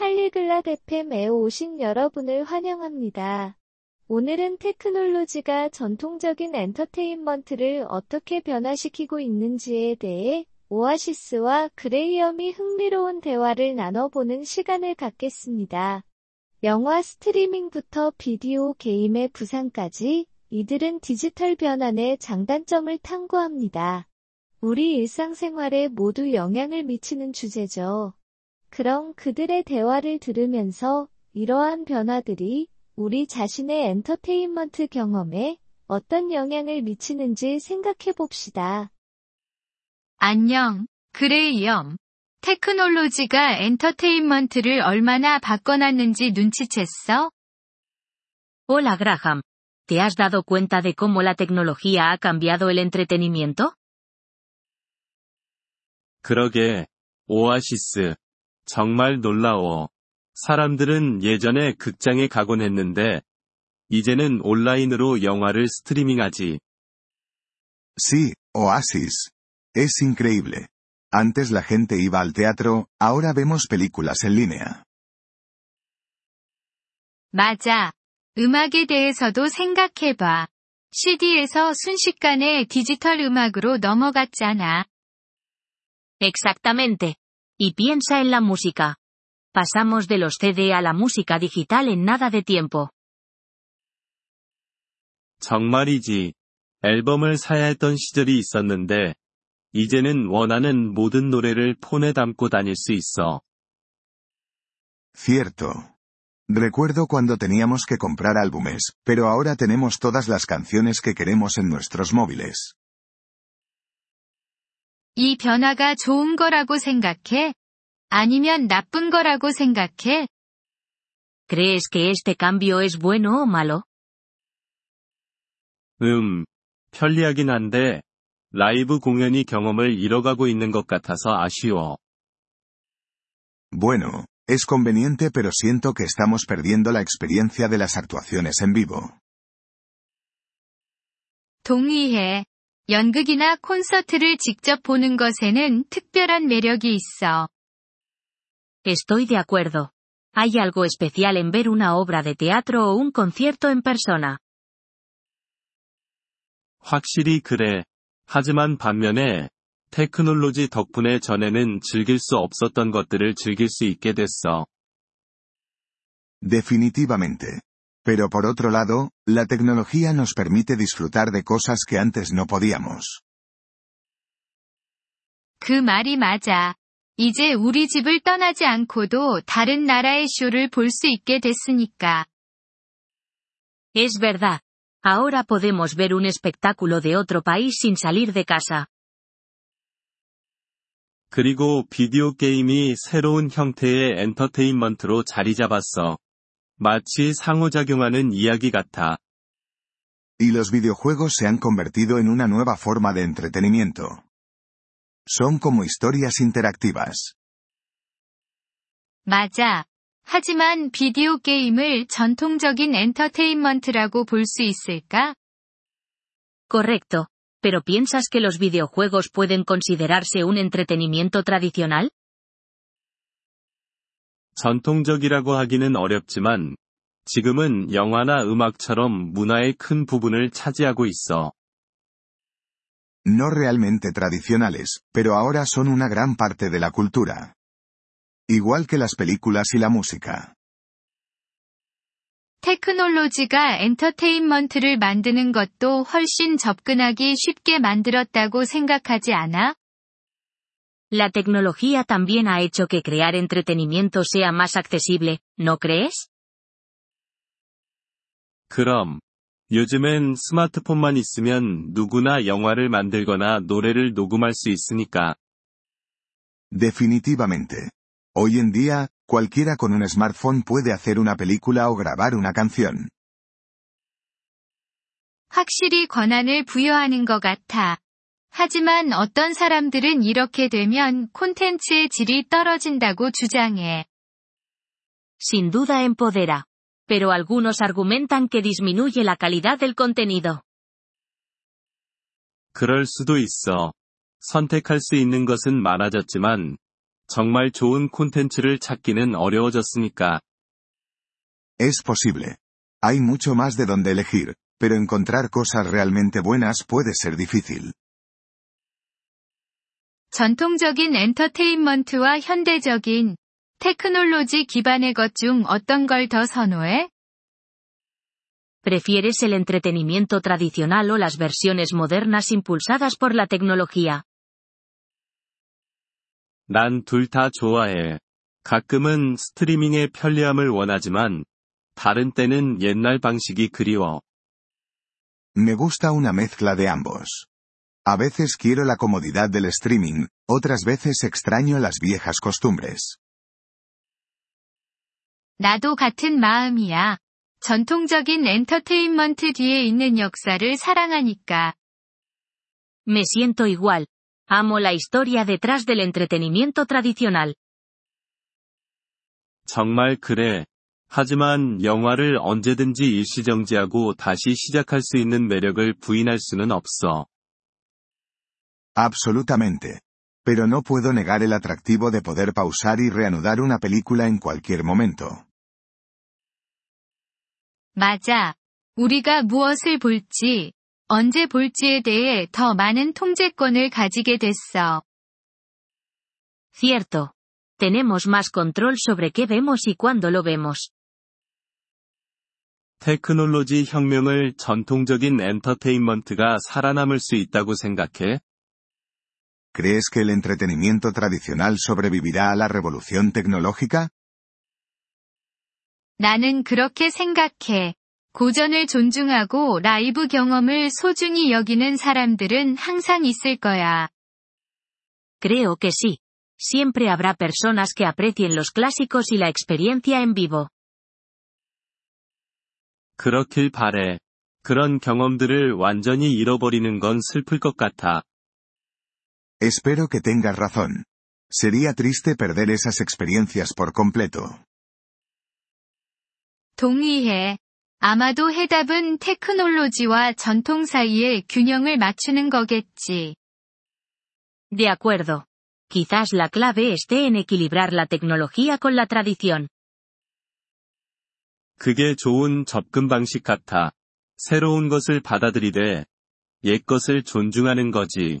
Polyglot FM에 오신 여러분을 환영합니다. 오늘은 테크놀로지가 전통적인 엔터테인먼트를 어떻게 변화시키고 있는지에 대해 오아시스와 그레이엄이 흥미로운 대화를 나눠보는 시간을 갖겠습니다. 영화 스트리밍부터 비디오 게임의 부상까지 이들은 디지털 변환의 장단점을 탐구합니다. 우리 일상생활에 모두 영향을 미치는 주제죠. 그럼 그들의 대화를 들으면서 이러한 변화들이 우리 자신의 엔터테인먼트 경험에 어떤 영향을 미치는지 생각해 봅시다. 안녕, 그레이엄. 테크놀로지가 엔터테인먼트를 얼마나 바꿔놨는지 눈치챘어? Hola Graham. ¿Te has dado cuenta de cómo la tecnología ha cambiado el entretenimiento? 그러게, 오아시스. 정말 놀라워. 사람들은 예전에 극장에 가곤 했는데, 이제는 온라인으로 영화를 스트리밍하지. Sí, Oasis. Es increíble. Antes la gente iba al teatro, ahora vemos películas en línea. 맞아. 음악에 대해서도 생각해봐. CD에서 순식간에 디지털 음악으로 넘어갔잖아. Exactamente. Y piensa en la música. Pasamos de los CD a la música digital en nada de tiempo. 정말이지. 앨범을 사야 했던 시절이 있었는데, 이제는 원하는 모든 노래를 폰에 담고 다닐 수 있어. Cierto. Recuerdo cuando teníamos que comprar álbumes, pero ahora tenemos todas las canciones que queremos en nuestros móviles. 이 변화가 좋은 거라고 생각해? 아니면 나쁜 거라고 생각해? ¿Crees que este cambio es bueno o malo? 음, 편리하긴 한데, 라이브 공연이 경험을 잃어가고 있는 것 같아서 아쉬워. Bueno, es conveniente pero siento que estamos perdiendo la experiencia de las actuaciones en vivo. 동의해. 연극이나 콘서트를 직접 보는 것에는 특별한 매력이 있어. Estoy de acuerdo. Hay algo especial en ver una obra de teatro o un concierto en persona. 확실히 그래. 하지만 반면에, 테크놀로지 덕분에 전에는 즐길 수 없었던 것들을 즐길 수 있게 됐어. Definitivamente. Pero por otro lado, la tecnología nos permite disfrutar de cosas que antes no podíamos. 그 말이 맞아. 이제 우리 집을 떠나지 않고도 다른 나라의 쇼를 볼 수 있게 됐으니까. Es verdad. Ahora podemos ver un espectáculo de otro país sin salir de casa. 그리고 비디오 게임이 새로운 형태의 엔터테인먼트로 자리 잡았어. 마치 상호작용하는 이야기 같아. Y los videojuegos se han convertido en una nueva forma de entretenimiento. Son como historias interactivas. 맞아. 하지만 비디오 게임을 전통적인 엔터테인먼트라고 볼 수 있을까? Correcto. ¿Pero piensas que los videojuegos pueden considerarse un entretenimiento tradicional? 전통적이라고 하기는 어렵지만, 지금은 영화나 음악처럼 문화의 큰 부분을 차지하고 있어. No realmente tradicionales, pero ahora son una gran parte de la cultura. Igual que las películas y la música. 테크놀로지가 엔터테인먼트를 만드는 것도 훨씬 접근하기 쉽게 만들었다고 생각하지 않아? La tecnología también ha hecho que crear entretenimiento sea más accesible, ¿no crees? 그럼, 요즘엔 스마트폰만 있으면 누구나 영화를 만들거나 노래를 녹음할 수 있으니까. Definitivamente. Hoy en día, cualquiera con un smartphone puede hacer una película o grabar una canción. 확실히 권한을 부여하는 것 같아. 하지만 어떤 사람들은 이렇게 되면 콘텐츠의 질이 떨어진다고 주장해. Sin duda empodera. Pero algunos argumentan que disminuye la calidad del contenido. 그럴 수도 있어. 선택할 수 있는 것은 많아졌지만, 정말 좋은 콘텐츠를 찾기는 어려워졌으니까. Es posible. Hay mucho más de donde elegir, pero encontrar cosas realmente buenas puede ser difícil. 전통적인 엔터테인먼트와 현대적인 테크놀로지 기반의 것 중 어떤 걸 더 선호해? ¿Prefieres el entretenimiento tradicional o las versiones modernas impulsadas por la tecnología? 난 둘 다 좋아해. 가끔은 스트리밍의 편리함을 원하지만, 다른 때는 옛날 방식이 그리워. Me gusta una mezcla de ambos. A veces quiero la comodidad del streaming, otras veces extraño las viejas costumbres. 나도 같은 마음이야. 전통적인 엔터테인먼트 뒤에 있는 역사를 사랑하니까. Me siento igual. Amo la historia detrás del entretenimiento tradicional. 정말 그래. 하지만 영화를 언제든지 일시정지하고 다시 시작할 수 있는 매력을 부인할 수는 없어. Absolutamente. Pero no puedo negar el atractivo de poder pausar y reanudar una película en cualquier momento. 맞아. 우리가 무엇을 볼지, 언제 볼지에 대해 더 많은 통제권을 가지게 됐어. Cierto. Tenemos más control sobre qué vemos y cuándo lo vemos. 테크놀로지 혁명을 전통적인 엔터테인먼트가 살아남을 수 있다고 생각해? ¿Crees que el entretenimiento tradicional sobrevivirá a la revolución tecnológica? 나는 그렇게 생각해. 고전을 존중하고 라이브 경험을 소중히 여기는 사람들은 항상 있을 거야. Creo que sí. Siempre habrá personas que aprecien los clásicos y la experiencia en vivo. 그렇길 바래. 그런 경험들을 완전히 잃어버리는 건 슬플 것 같아. Espero que tengas razón. Sería triste perder esas experiencias por completo. 동의해. 아마도 해답은 테크놀로지와 전통 사이의 균형을 맞추는 거겠지. De acuerdo. Quizás la clave esté en equilibrar la tecnología con la tradición. 그게 좋은 접근 방식 같아. 새로운 것을 받아들이되, 옛 것을 존중하는 거지.